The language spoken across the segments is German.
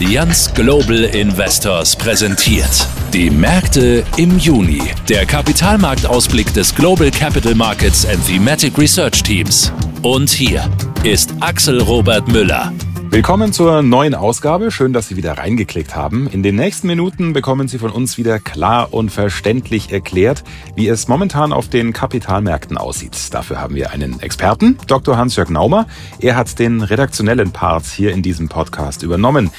Allianz Global Investors präsentiert. Die Märkte im Juni. Der Kapitalmarktausblick des Global Capital Markets and Thematic Research Teams. Und hier ist Axel Robert Müller. Willkommen zur neuen Ausgabe. Schön, dass Sie wieder reingeklickt haben. In den nächsten Minuten bekommen Sie von uns wieder klar und verständlich erklärt, wie es momentan auf den Kapitalmärkten aussieht. Dafür haben wir einen Experten, Dr. Hans-Jörg Naumer. Er hat den redaktionellen Part hier in diesem Podcast übernommen.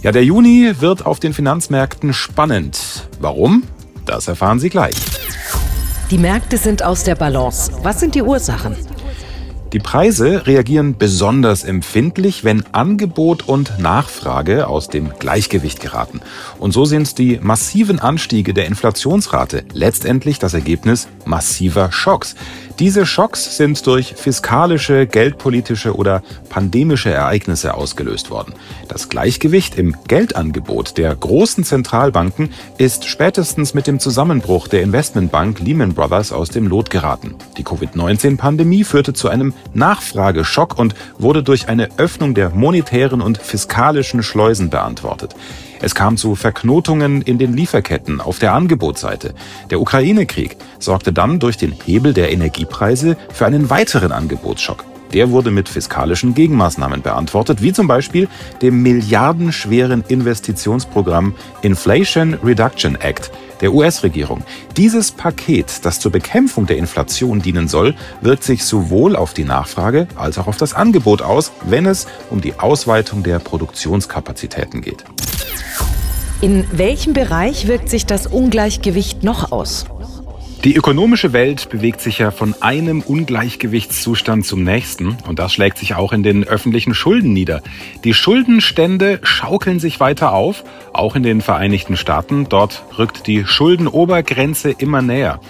Ja, der Juni wird auf den Finanzmärkten spannend. Warum? Das erfahren Sie gleich. Die Märkte sind aus der Balance. Was sind die Ursachen? Die Preise reagieren besonders empfindlich, wenn Angebot und Nachfrage aus dem Gleichgewicht geraten. Und so sind die massiven Anstiege der Inflationsrate letztendlich das Ergebnis massiver Schocks. Diese Schocks sind durch fiskalische, geldpolitische oder pandemische Ereignisse ausgelöst worden. Das Gleichgewicht im Geldangebot der großen Zentralbanken ist spätestens mit dem Zusammenbruch der Investmentbank Lehman Brothers aus dem Lot geraten. Die Covid-19-Pandemie führte zu einem Nachfrageschock und wurde durch eine Öffnung der monetären und fiskalischen Schleusen beantwortet. Es kam zu Verknotungen in den Lieferketten auf der Angebotsseite. Der Ukraine-Krieg sorgte dann durch den Hebel der Energiepreise für einen weiteren Angebotsschock. Der wurde mit fiskalischen Gegenmaßnahmen beantwortet, wie zum Beispiel dem milliardenschweren Investitionsprogramm Inflation Reduction Act der US-Regierung. Dieses Paket, das zur Bekämpfung der Inflation dienen soll, wirkt sich sowohl auf die Nachfrage als auch auf das Angebot aus, wenn es um die Ausweitung der Produktionskapazitäten geht. In welchem Bereich wirkt sich das Ungleichgewicht noch aus? Die ökonomische Welt bewegt sich ja von einem Ungleichgewichtszustand zum nächsten und das schlägt sich auch in den öffentlichen Schulden nieder. Die Schuldenstände schaukeln sich weiter auf, auch in den Vereinigten Staaten. Dort rückt die Schuldenobergrenze immer näher.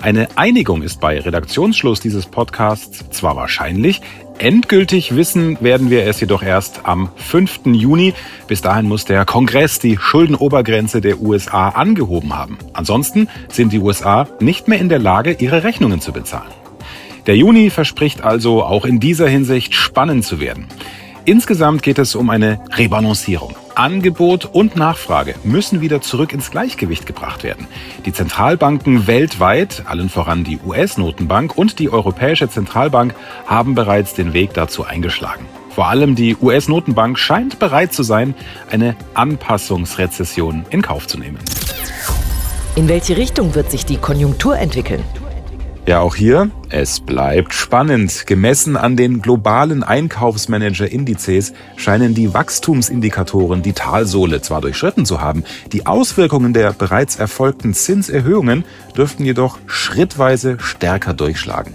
Eine Einigung ist bei Redaktionsschluss dieses Podcasts zwar wahrscheinlich, endgültig wissen werden wir es jedoch erst am 5. Juni. Bis dahin muss der Kongress die Schuldenobergrenze der USA angehoben haben. Ansonsten sind die USA nicht mehr in der Lage, ihre Rechnungen zu bezahlen. Der Juni verspricht also auch in dieser Hinsicht spannend zu werden. Insgesamt geht es um eine Rebalancierung. Angebot und Nachfrage müssen wieder zurück ins Gleichgewicht gebracht werden. Die Zentralbanken weltweit, allen voran die US-Notenbank und die Europäische Zentralbank, haben bereits den Weg dazu eingeschlagen. Vor allem die US-Notenbank scheint bereit zu sein, eine Anpassungsrezession in Kauf zu nehmen. In welche Richtung wird sich die Konjunktur entwickeln? Ja, auch hier, es bleibt spannend. Gemessen an den globalen Einkaufsmanager-Indizes scheinen die Wachstumsindikatoren die Talsohle zwar durchschritten zu haben, die Auswirkungen der bereits erfolgten Zinserhöhungen dürften jedoch schrittweise stärker durchschlagen.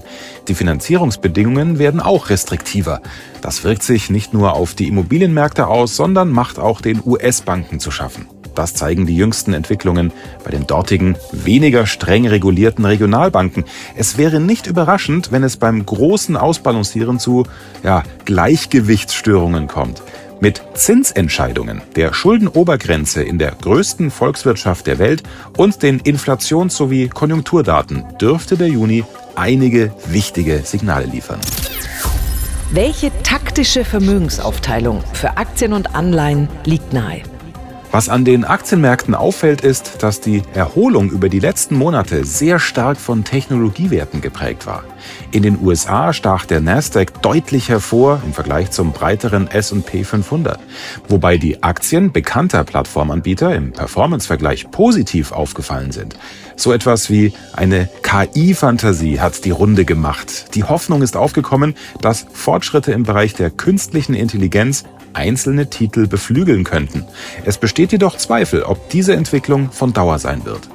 Die Finanzierungsbedingungen werden auch restriktiver. Das wirkt sich nicht nur auf die Immobilienmärkte aus, sondern macht auch den US-Banken zu schaffen. Das zeigen die jüngsten Entwicklungen bei den dortigen weniger streng regulierten Regionalbanken. Es wäre nicht überraschend, wenn es beim großen Ausbalancieren zu ja, Gleichgewichtsstörungen kommt. Mit Zinsentscheidungen, der Schuldenobergrenze in der größten Volkswirtschaft der Welt und den Inflations- sowie Konjunkturdaten dürfte der Juni einige wichtige Signale liefern. Welche taktische Vermögensaufteilung für Aktien und Anleihen liegt nahe? Was an den Aktienmärkten auffällt, ist, dass die Erholung über die letzten Monate sehr stark von Technologiewerten geprägt war. In den USA stach der Nasdaq deutlich hervor im Vergleich zum breiteren S&P 500, wobei die Aktien bekannter Plattformanbieter im Performance-Vergleich positiv aufgefallen sind. So etwas wie eine KI-Fantasie hat die Runde gemacht. Die Hoffnung ist aufgekommen, dass Fortschritte im Bereich der künstlichen Intelligenz einzelne Titel beflügeln könnten. Es besteht jedoch Zweifel, ob diese Entwicklung von Dauer sein wird.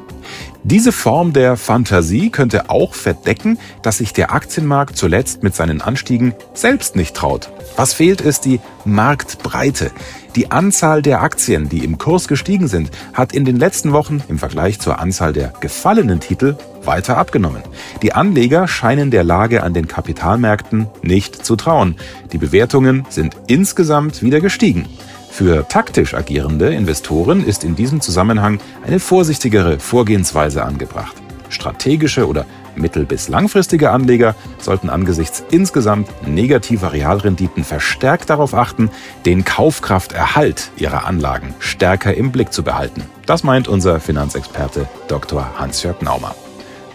Diese Form der Fantasie könnte auch verdecken, dass sich der Aktienmarkt zuletzt mit seinen Anstiegen selbst nicht traut. Was fehlt, ist die Marktbreite. Die Anzahl der Aktien, die im Kurs gestiegen sind, hat in den letzten Wochen im Vergleich zur Anzahl der gefallenen Titel weiter abgenommen. Die Anleger scheinen der Lage an den Kapitalmärkten nicht zu trauen. Die Bewertungen sind insgesamt wieder gestiegen. Für taktisch agierende Investoren ist in diesem Zusammenhang eine vorsichtigere Vorgehensweise angebracht. Strategische oder Mittel- bis langfristige Anleger sollten angesichts insgesamt negativer Realrenditen verstärkt darauf achten, den Kaufkrafterhalt ihrer Anlagen stärker im Blick zu behalten. Das meint unser Finanzexperte Dr. Hans-Jörg Naumer.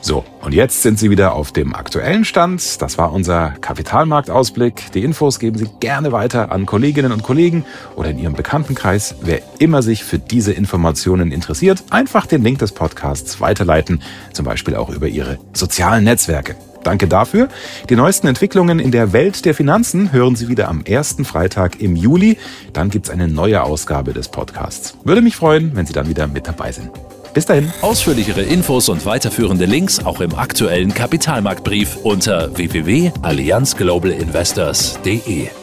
So, und jetzt sind Sie wieder auf dem aktuellen Stand. Das war unser Kapitalmarktausblick. Die Infos geben Sie gerne weiter an Kolleginnen und Kollegen oder in Ihrem Bekanntenkreis. Wer immer sich für diese Informationen interessiert, einfach den Link des Podcasts weiterleiten, zum Beispiel auch über Ihre sozialen Netzwerke. Danke dafür. Die neuesten Entwicklungen in der Welt der Finanzen hören Sie wieder am ersten Freitag im Juli. Dann gibt's eine neue Ausgabe des Podcasts. Würde mich freuen, wenn Sie dann wieder mit dabei sind. Bis dahin. Ausführlichere Infos und weiterführende Links auch im aktuellen Kapitalmarktbrief unter www.allianzglobalinvestors.de.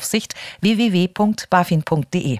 Aufsicht www.bafin.de.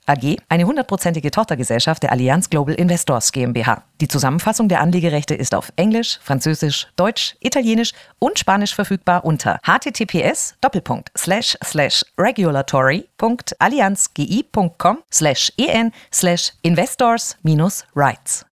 AG, eine hundertprozentige Tochtergesellschaft der Allianz Global Investors GmbH. Die Zusammenfassung der Anlegerechte ist auf Englisch, Französisch, Deutsch, Italienisch und Spanisch verfügbar unter https regulatory.allianzgi.com en investors-rights.